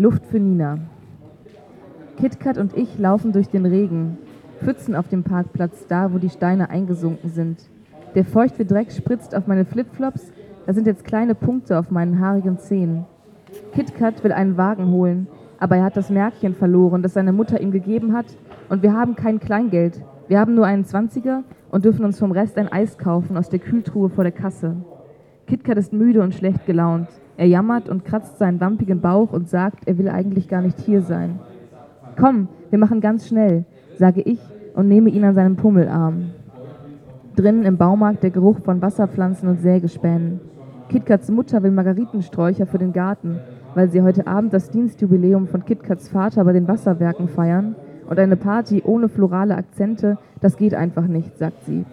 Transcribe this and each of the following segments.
Luft für Nina. KitKat und ich laufen durch den Regen, Pfützen auf dem Parkplatz, da wo die Steine eingesunken sind. Der feuchte Dreck spritzt auf meine Flipflops, da sind jetzt kleine Punkte auf meinen haarigen Zehen. KitKat will einen Wagen holen, aber er hat das Märkchen verloren, das seine Mutter ihm gegeben hat, und wir haben kein Kleingeld. Wir haben nur einen Zwanziger und dürfen uns vom Rest ein Eis kaufen aus der Kühltruhe vor der Kasse. KitKat ist müde und schlecht gelaunt. Er jammert und kratzt seinen wampigen Bauch und sagt, er will eigentlich gar nicht hier sein. Komm, wir machen ganz schnell, sage ich und nehme ihn an seinen Pummelarm. Drinnen im Baumarkt der Geruch von Wasserpflanzen und Sägespänen. KitKats Mutter will Margaritensträucher für den Garten, weil sie heute Abend das Dienstjubiläum von KitKats Vater bei den Wasserwerken feiern und eine Party ohne florale Akzente, das geht einfach nicht, sagt sie.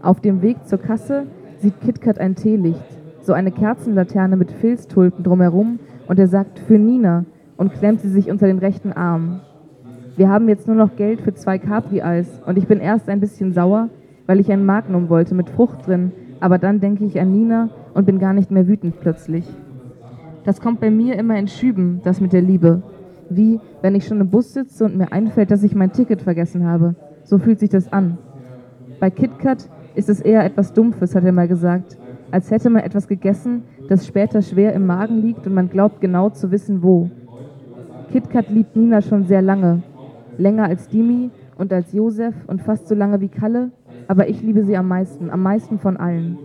Auf dem Weg zur Kasse sieht KitKat ein Teelicht, so eine Kerzenlaterne mit Filztulpen drumherum und er sagt für Nina und klemmt sie sich unter den rechten Arm. Wir haben jetzt nur noch Geld für zwei Capri-Eis und ich bin erst ein bisschen sauer, weil ich ein Magnum wollte mit Frucht drin, aber dann denke ich an Nina und bin gar nicht mehr wütend plötzlich. Das kommt bei mir immer in Schüben, das mit der Liebe. Wie, wenn ich schon im Bus sitze und mir einfällt, dass ich mein Ticket vergessen habe. So fühlt sich das an. Bei KitKat ist es eher etwas Dumpfes, hat er mal gesagt. Als hätte man etwas gegessen, das später schwer im Magen liegt und man glaubt genau zu wissen, wo. KitKat liebt Nina schon sehr lange. Länger als Dimi und als Josef und fast so lange wie Kalle, aber ich liebe sie am meisten, am meisten von allen.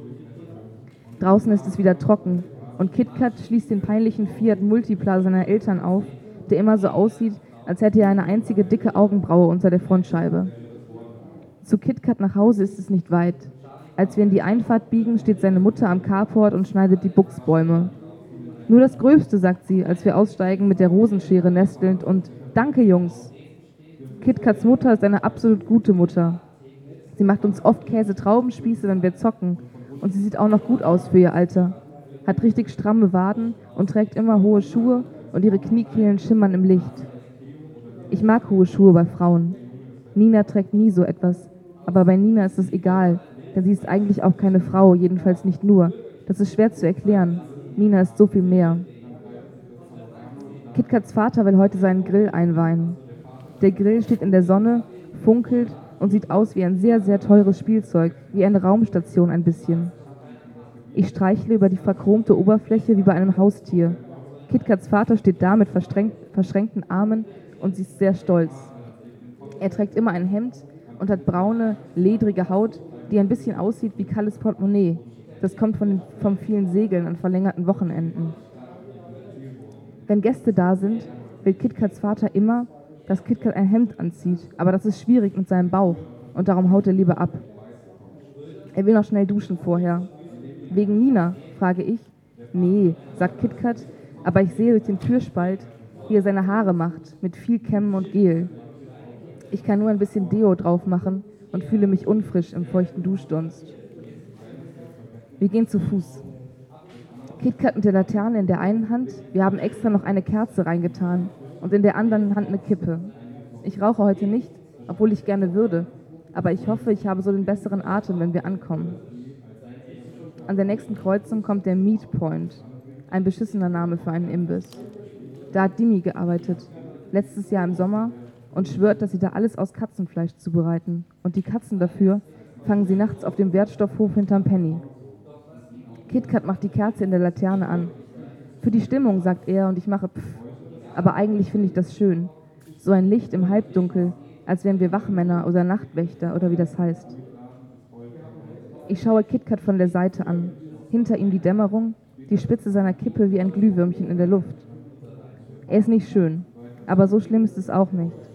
Draußen ist es wieder trocken und KitKat schließt den peinlichen Fiat Multipla seiner Eltern auf, der immer so aussieht, als hätte er eine einzige dicke Augenbraue unter der Frontscheibe. Zu KitKat nach Hause ist es nicht weit. Als wir in die Einfahrt biegen, steht seine Mutter am Carport und schneidet die Buchsbäume. Nur das Gröbste, sagt sie, als wir aussteigen mit der Rosenschere nestelnd und Danke, Jungs. KitKats Mutter ist eine absolut gute Mutter. Sie macht uns oft Käse-Traubenspieße, wenn wir zocken. Und sie sieht auch noch gut aus für ihr Alter. Hat richtig stramme Waden und trägt immer hohe Schuhe und ihre Kniekehlen schimmern im Licht. Ich mag hohe Schuhe bei Frauen. Nina trägt nie so etwas. Aber bei Nina ist es egal, denn sie ist eigentlich auch keine Frau, jedenfalls nicht nur. Das ist schwer zu erklären. Nina ist so viel mehr. KitKats Vater will heute seinen Grill einweihen. Der Grill steht in der Sonne, funkelt und sieht aus wie ein sehr, sehr teures Spielzeug, wie eine Raumstation ein bisschen. Ich streichle über die verchromte Oberfläche wie bei einem Haustier. KitKats Vater steht da mit verschränkten Armen und sie ist sehr stolz. Er trägt immer ein Hemd und hat braune, ledrige Haut, die ein bisschen aussieht wie Kalles Portemonnaie. Das kommt von vom vielen Segeln an verlängerten Wochenenden. Wenn Gäste da sind, will KitKats Vater immer, dass KitKat ein Hemd anzieht, aber das ist schwierig mit seinem Bauch und darum haut er lieber ab. Er will noch schnell duschen vorher. Wegen Nina, frage ich. Nee, sagt KitKat, aber ich sehe durch den Türspalt, wie er seine Haare macht, mit viel Kämmen und Gel. Ich kann nur ein bisschen Deo drauf machen und fühle mich unfrisch im feuchten Duschdunst. Wir gehen zu Fuß. KitKat mit der Laterne in der einen Hand, wir haben extra noch eine Kerze reingetan und in der anderen Hand eine Kippe. Ich rauche heute nicht, obwohl ich gerne würde, aber ich hoffe, ich habe so den besseren Atem, wenn wir ankommen. An der nächsten Kreuzung kommt der Meat Point, ein beschissener Name für einen Imbiss. Da hat Dimi gearbeitet, letztes Jahr im Sommer, und schwört, dass sie da alles aus Katzenfleisch zubereiten. Und die Katzen dafür fangen sie nachts auf dem Wertstoffhof hinterm Penny. KitKat macht die Kerze in der Laterne an. Für die Stimmung, sagt er, und ich mache pff. Aber eigentlich finde ich das schön. So ein Licht im Halbdunkel, als wären wir Wachmänner oder Nachtwächter oder wie das heißt. Ich schaue KitKat von der Seite an. Hinter ihm die Dämmerung, die Spitze seiner Kippe wie ein Glühwürmchen in der Luft. Er ist nicht schön, aber so schlimm ist es auch nicht.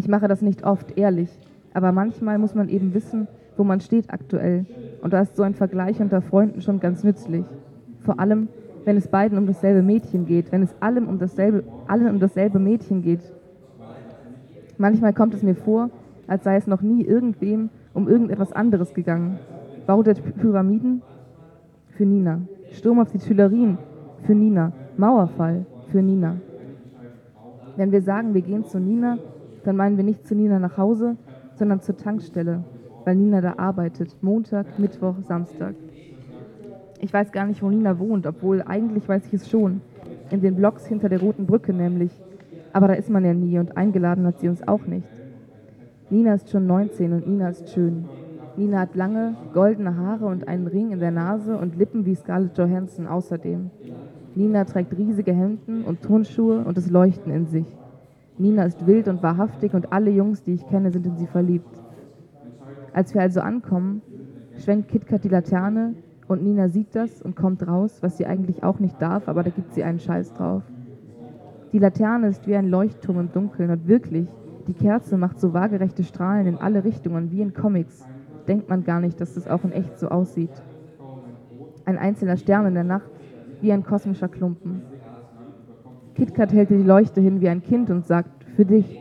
Ich mache das nicht oft, ehrlich, aber manchmal muss man eben wissen, wo man steht aktuell. Und da ist so ein Vergleich unter Freunden schon ganz nützlich. Vor allem, wenn es beiden um dasselbe Mädchen geht, wenn es allem um dasselbe, allen um dasselbe Mädchen geht. Manchmal kommt es mir vor, als sei es noch nie irgendwem um irgendetwas anderes gegangen. Bau der Pyramiden? Für Nina. Sturm auf die Tuilerien? Für Nina. Mauerfall? Für Nina. Wenn wir sagen, wir gehen zu Nina, dann meinen wir nicht zu Nina nach Hause, sondern zur Tankstelle, weil Nina da arbeitet. Montag, Mittwoch, Samstag. Ich weiß gar nicht, wo Nina wohnt, obwohl eigentlich weiß ich es schon. In den Blocks hinter der roten Brücke nämlich. Aber da ist man ja nie und eingeladen hat sie uns auch nicht. Nina ist schon 19 und Nina ist schön. Nina hat lange, goldene Haare und einen Ring in der Nase und Lippen wie Scarlett Johansson außerdem. Nina trägt riesige Hemden und Turnschuhe und das Leuchten in sich. Nina ist wild und wahrhaftig und alle Jungs, die ich kenne, sind in sie verliebt. Als wir also ankommen, schwenkt KitKat die Laterne und Nina sieht das und kommt raus, was sie eigentlich auch nicht darf, aber da gibt sie einen Scheiß drauf. Die Laterne ist wie ein Leuchtturm im Dunkeln und wirklich, die Kerze macht so waagerechte Strahlen in alle Richtungen, wie in Comics. Denkt man gar nicht, dass das auch in echt so aussieht. Ein einzelner Stern in der Nacht, wie ein kosmischer Klumpen. KitKat hält die Leuchte hin wie ein Kind und sagt, für dich.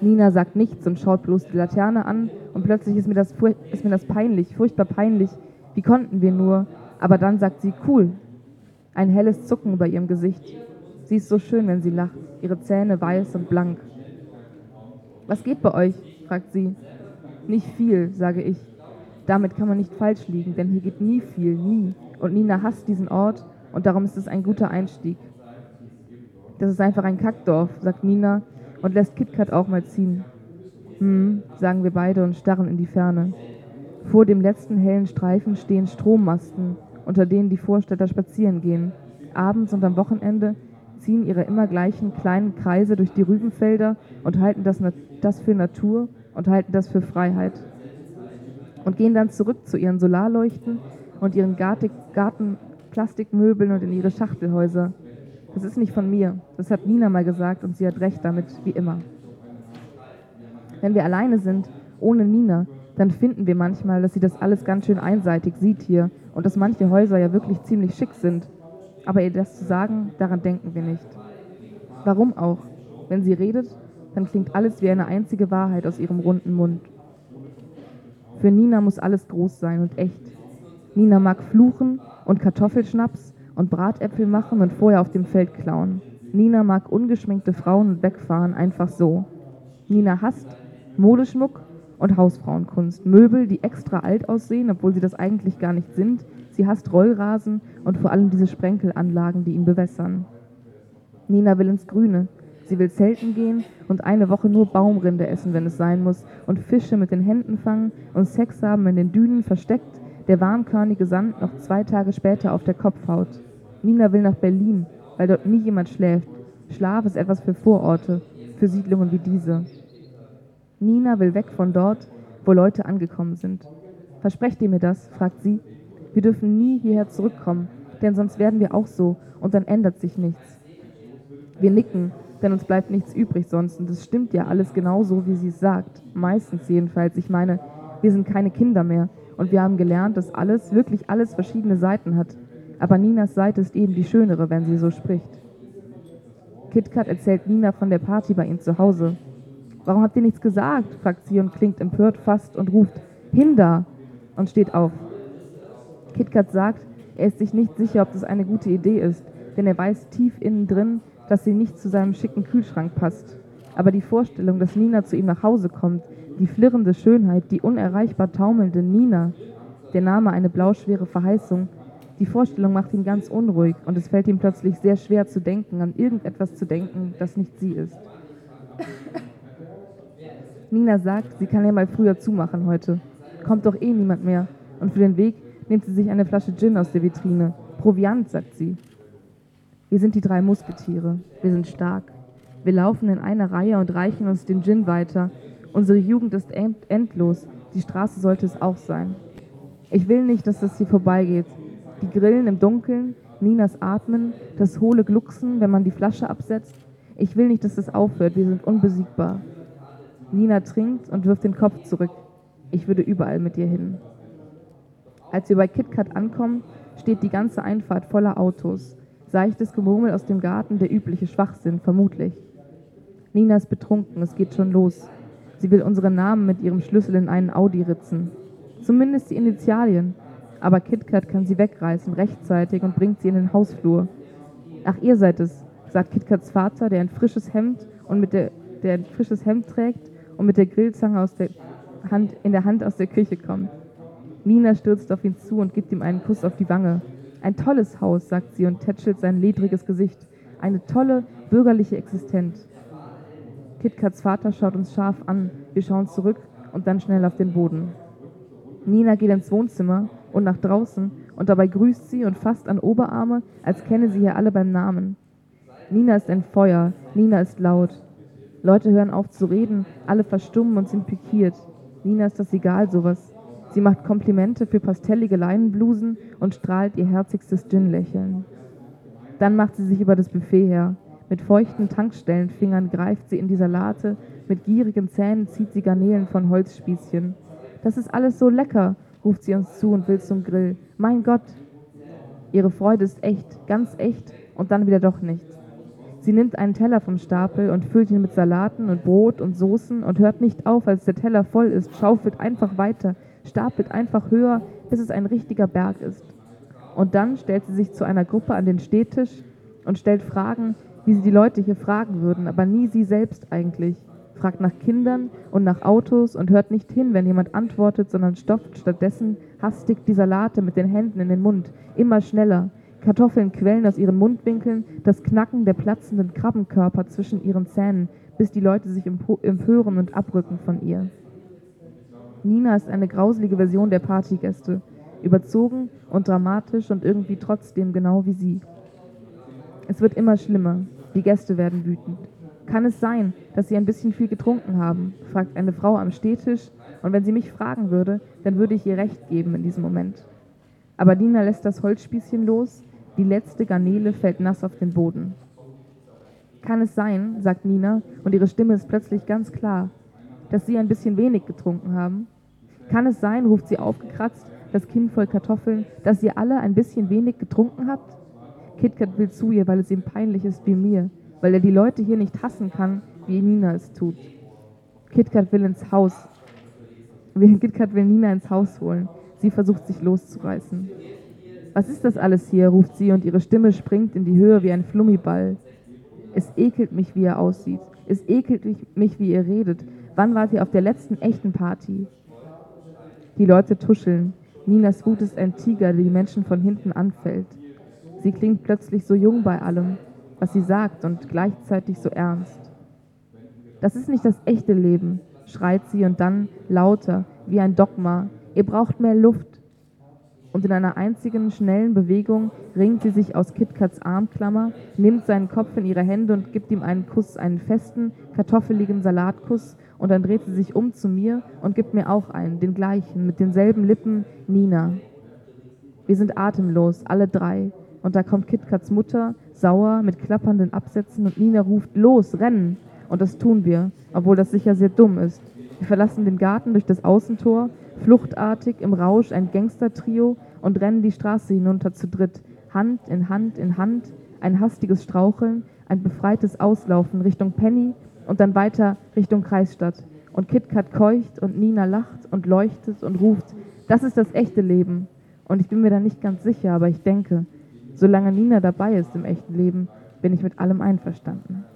Nina sagt nichts und schaut bloß die Laterne an und plötzlich ist mir das, ist mir das peinlich, furchtbar peinlich. Wie konnten wir nur? Aber dann sagt sie, cool. Ein helles Zucken über ihrem Gesicht. Sie ist so schön, wenn sie lacht, ihre Zähne weiß und blank. Was geht bei euch? fragt sie. Nicht viel, sage ich. Damit kann man nicht falsch liegen, denn hier geht nie viel, nie. Und Nina hasst diesen Ort und darum ist es ein guter Einstieg. Das ist einfach ein Kackdorf, sagt Nina und lässt KitKat auch mal ziehen. Hm, sagen wir beide und starren in die Ferne. Vor dem letzten hellen Streifen stehen Strommasten, unter denen die Vorstädter spazieren gehen. Abends und am Wochenende ziehen ihre immer gleichen kleinen Kreise durch die Rübenfelder und halten das, das für Natur und halten das für Freiheit. Und gehen dann zurück zu ihren Solarleuchten und ihren Gartenplastikmöbeln und in ihre Schachtelhäuser. Das ist nicht von mir. Das hat Nina mal gesagt und sie hat recht damit, wie immer. Wenn wir alleine sind, ohne Nina, dann finden wir manchmal, dass sie das alles ganz schön einseitig sieht hier und dass manche Häuser ja wirklich ziemlich schick sind aber ihr das zu sagen, daran denken wir nicht. Warum auch? Wenn sie redet, dann klingt alles wie eine einzige Wahrheit aus ihrem runden Mund. Für Nina muss alles groß sein und echt. Nina mag fluchen und Kartoffelschnaps und Bratäpfel machen und vorher auf dem Feld klauen. Nina mag ungeschminkte Frauen und wegfahren, einfach so. Nina hasst Modeschmuck und Hausfrauenkunst, Möbel, die extra alt aussehen, obwohl sie das eigentlich gar nicht sind, Sie hasst Rollrasen und vor allem diese Sprenkelanlagen, die ihn bewässern. Nina will ins Grüne. Sie will zelten gehen und eine Woche nur Baumrinde essen, wenn es sein muss, und Fische mit den Händen fangen und Sex haben in den Dünen versteckt, der warmkörnige Sand noch zwei Tage später auf der Kopfhaut. Nina will nach Berlin, weil dort nie jemand schläft. Schlaf ist etwas für Vororte, für Siedlungen wie diese. Nina will weg von dort, wo Leute angekommen sind. Versprecht ihr mir das? fragt sie wir dürfen nie hierher zurückkommen, denn sonst werden wir auch so und dann ändert sich nichts. Wir nicken, denn uns bleibt nichts übrig sonst und es stimmt ja alles genau so, wie sie es sagt. Meistens jedenfalls. Ich meine, wir sind keine Kinder mehr und wir haben gelernt, dass alles, wirklich alles verschiedene Seiten hat. Aber Ninas Seite ist eben die schönere, wenn sie so spricht. KitKat erzählt Nina von der Party bei ihnen zu Hause. Warum habt ihr nichts gesagt? fragt sie und klingt empört fast und ruft Hinda und steht auf. KitKat sagt, er ist sich nicht sicher, ob das eine gute Idee ist, denn er weiß tief innen drin, dass sie nicht zu seinem schicken Kühlschrank passt. Aber die Vorstellung, dass Nina zu ihm nach Hause kommt, die flirrende Schönheit, die unerreichbar taumelnde Nina, der Name eine blauschwere Verheißung, die Vorstellung macht ihn ganz unruhig und es fällt ihm plötzlich sehr schwer zu denken, an irgendetwas zu denken, das nicht sie ist. Nina sagt, sie kann ja mal früher zumachen heute. Kommt doch eh niemand mehr. Und für den Weg nimmt sie sich eine Flasche Gin aus der Vitrine. Proviant, sagt sie. Wir sind die drei Musketiere. Wir sind stark. Wir laufen in einer Reihe und reichen uns den Gin weiter. Unsere Jugend ist endlos. Die Straße sollte es auch sein. Ich will nicht, dass das hier vorbeigeht. Die Grillen im Dunkeln, Ninas Atmen, das hohle Glucksen, wenn man die Flasche absetzt. Ich will nicht, dass das aufhört. Wir sind unbesiegbar. Nina trinkt und wirft den Kopf zurück. Ich würde überall mit ihr hin. Als wir bei KitKat ankommen, steht die ganze Einfahrt voller Autos. Seichtes Gemurmel aus dem Garten, der übliche Schwachsinn, vermutlich. Nina ist betrunken, es geht schon los. Sie will unsere Namen mit ihrem Schlüssel in einen Audi ritzen. Zumindest die Initialien. Aber KitKat kann sie wegreißen, rechtzeitig, und bringt sie in den Hausflur. Ach, ihr seid es, sagt KitKats Vater, der ein frisches Hemd und mit der, der ein frisches Hemd trägt und mit der Grillzange aus der Hand, in der Hand aus der Küche kommt. Nina stürzt auf ihn zu und gibt ihm einen Kuss auf die Wange. Ein tolles Haus, sagt sie und tätschelt sein ledriges Gesicht. Eine tolle, bürgerliche Existenz. KitKats Vater schaut uns scharf an. Wir schauen zurück und dann schnell auf den Boden. Nina geht ins Wohnzimmer und nach draußen und dabei grüßt sie und fasst an Oberarme, als kenne sie hier alle beim Namen. Nina ist ein Feuer, Nina ist laut. Leute hören auf zu reden, alle verstummen und sind pikiert. Nina ist das egal, sowas. Sie macht Komplimente für pastellige Leinenblusen und strahlt ihr herzigstes Gin-Lächeln. Dann macht sie sich über das Buffet her. Mit feuchten Tankstellenfingern greift sie in die Salate, mit gierigen Zähnen zieht sie Garnelen von Holzspießchen. Das ist alles so lecker, ruft sie uns zu und will zum Grill. Mein Gott! Ihre Freude ist echt, ganz echt und dann wieder doch nicht. Sie nimmt einen Teller vom Stapel und füllt ihn mit Salaten und Brot und Soßen und hört nicht auf, als der Teller voll ist, schaufelt einfach weiter, stapelt einfach höher, bis es ein richtiger Berg ist. Und dann stellt sie sich zu einer Gruppe an den Stehtisch und stellt Fragen, wie sie die Leute hier fragen würden, aber nie sie selbst eigentlich. Fragt nach Kindern und nach Autos und hört nicht hin, wenn jemand antwortet, sondern stopft stattdessen hastig die Salate mit den Händen in den Mund, immer schneller. Kartoffeln quellen aus ihren Mundwinkeln, das Knacken der platzenden Krabbenkörper zwischen ihren Zähnen, bis die Leute sich empören und abrücken von ihr. Nina ist eine grauselige Version der Partygäste, überzogen und dramatisch und irgendwie trotzdem genau wie sie. Es wird immer schlimmer, die Gäste werden wütend. Kann es sein, dass Sie ein bisschen viel getrunken haben? fragt eine Frau am Stehtisch, und wenn sie mich fragen würde, dann würde ich ihr recht geben in diesem Moment. Aber Nina lässt das Holzspießchen los, die letzte Garnele fällt nass auf den Boden. Kann es sein, sagt Nina, und ihre Stimme ist plötzlich ganz klar, dass Sie ein bisschen wenig getrunken haben? Kann es sein, ruft sie aufgekratzt, das Kinn voll Kartoffeln, dass ihr alle ein bisschen wenig getrunken habt? KitKat will zu ihr, weil es ihm peinlich ist wie mir, weil er die Leute hier nicht hassen kann, wie Nina es tut. KitKat will ins Haus. KitKat will Nina ins Haus holen. Sie versucht sich loszureißen. Was ist das alles hier? ruft sie und ihre Stimme springt in die Höhe wie ein Flummiball. Es ekelt mich, wie er aussieht. Es ekelt mich, wie ihr redet. Wann wart ihr auf der letzten echten Party? Die Leute tuscheln. Ninas Wut ist ein Tiger, der die Menschen von hinten anfällt. Sie klingt plötzlich so jung bei allem, was sie sagt und gleichzeitig so ernst. Das ist nicht das echte Leben, schreit sie und dann lauter, wie ein Dogma. Ihr braucht mehr Luft. Und in einer einzigen schnellen Bewegung ringt sie sich aus KitKats Armklammer, nimmt seinen Kopf in ihre Hände und gibt ihm einen Kuss, einen festen, kartoffeligen Salatkuss, und dann dreht sie sich um zu mir und gibt mir auch einen, den gleichen, mit denselben Lippen, Nina. Wir sind atemlos, alle drei. Und da kommt KitKats Mutter, sauer, mit klappernden Absätzen und Nina ruft, los, rennen! Und das tun wir, obwohl das sicher sehr dumm ist. Wir verlassen den Garten durch das Außentor, fluchtartig im Rausch ein Gangstertrio und rennen die Straße hinunter zu dritt, Hand in Hand in Hand, ein hastiges Straucheln, ein befreites Auslaufen Richtung Penny und dann weiter Richtung Kreisstadt. Und KitKat keucht und Nina lacht und leuchtet und ruft, das ist das echte Leben. Und ich bin mir da nicht ganz sicher, aber ich denke, Solange Nina dabei ist im echten Leben, bin ich mit allem einverstanden.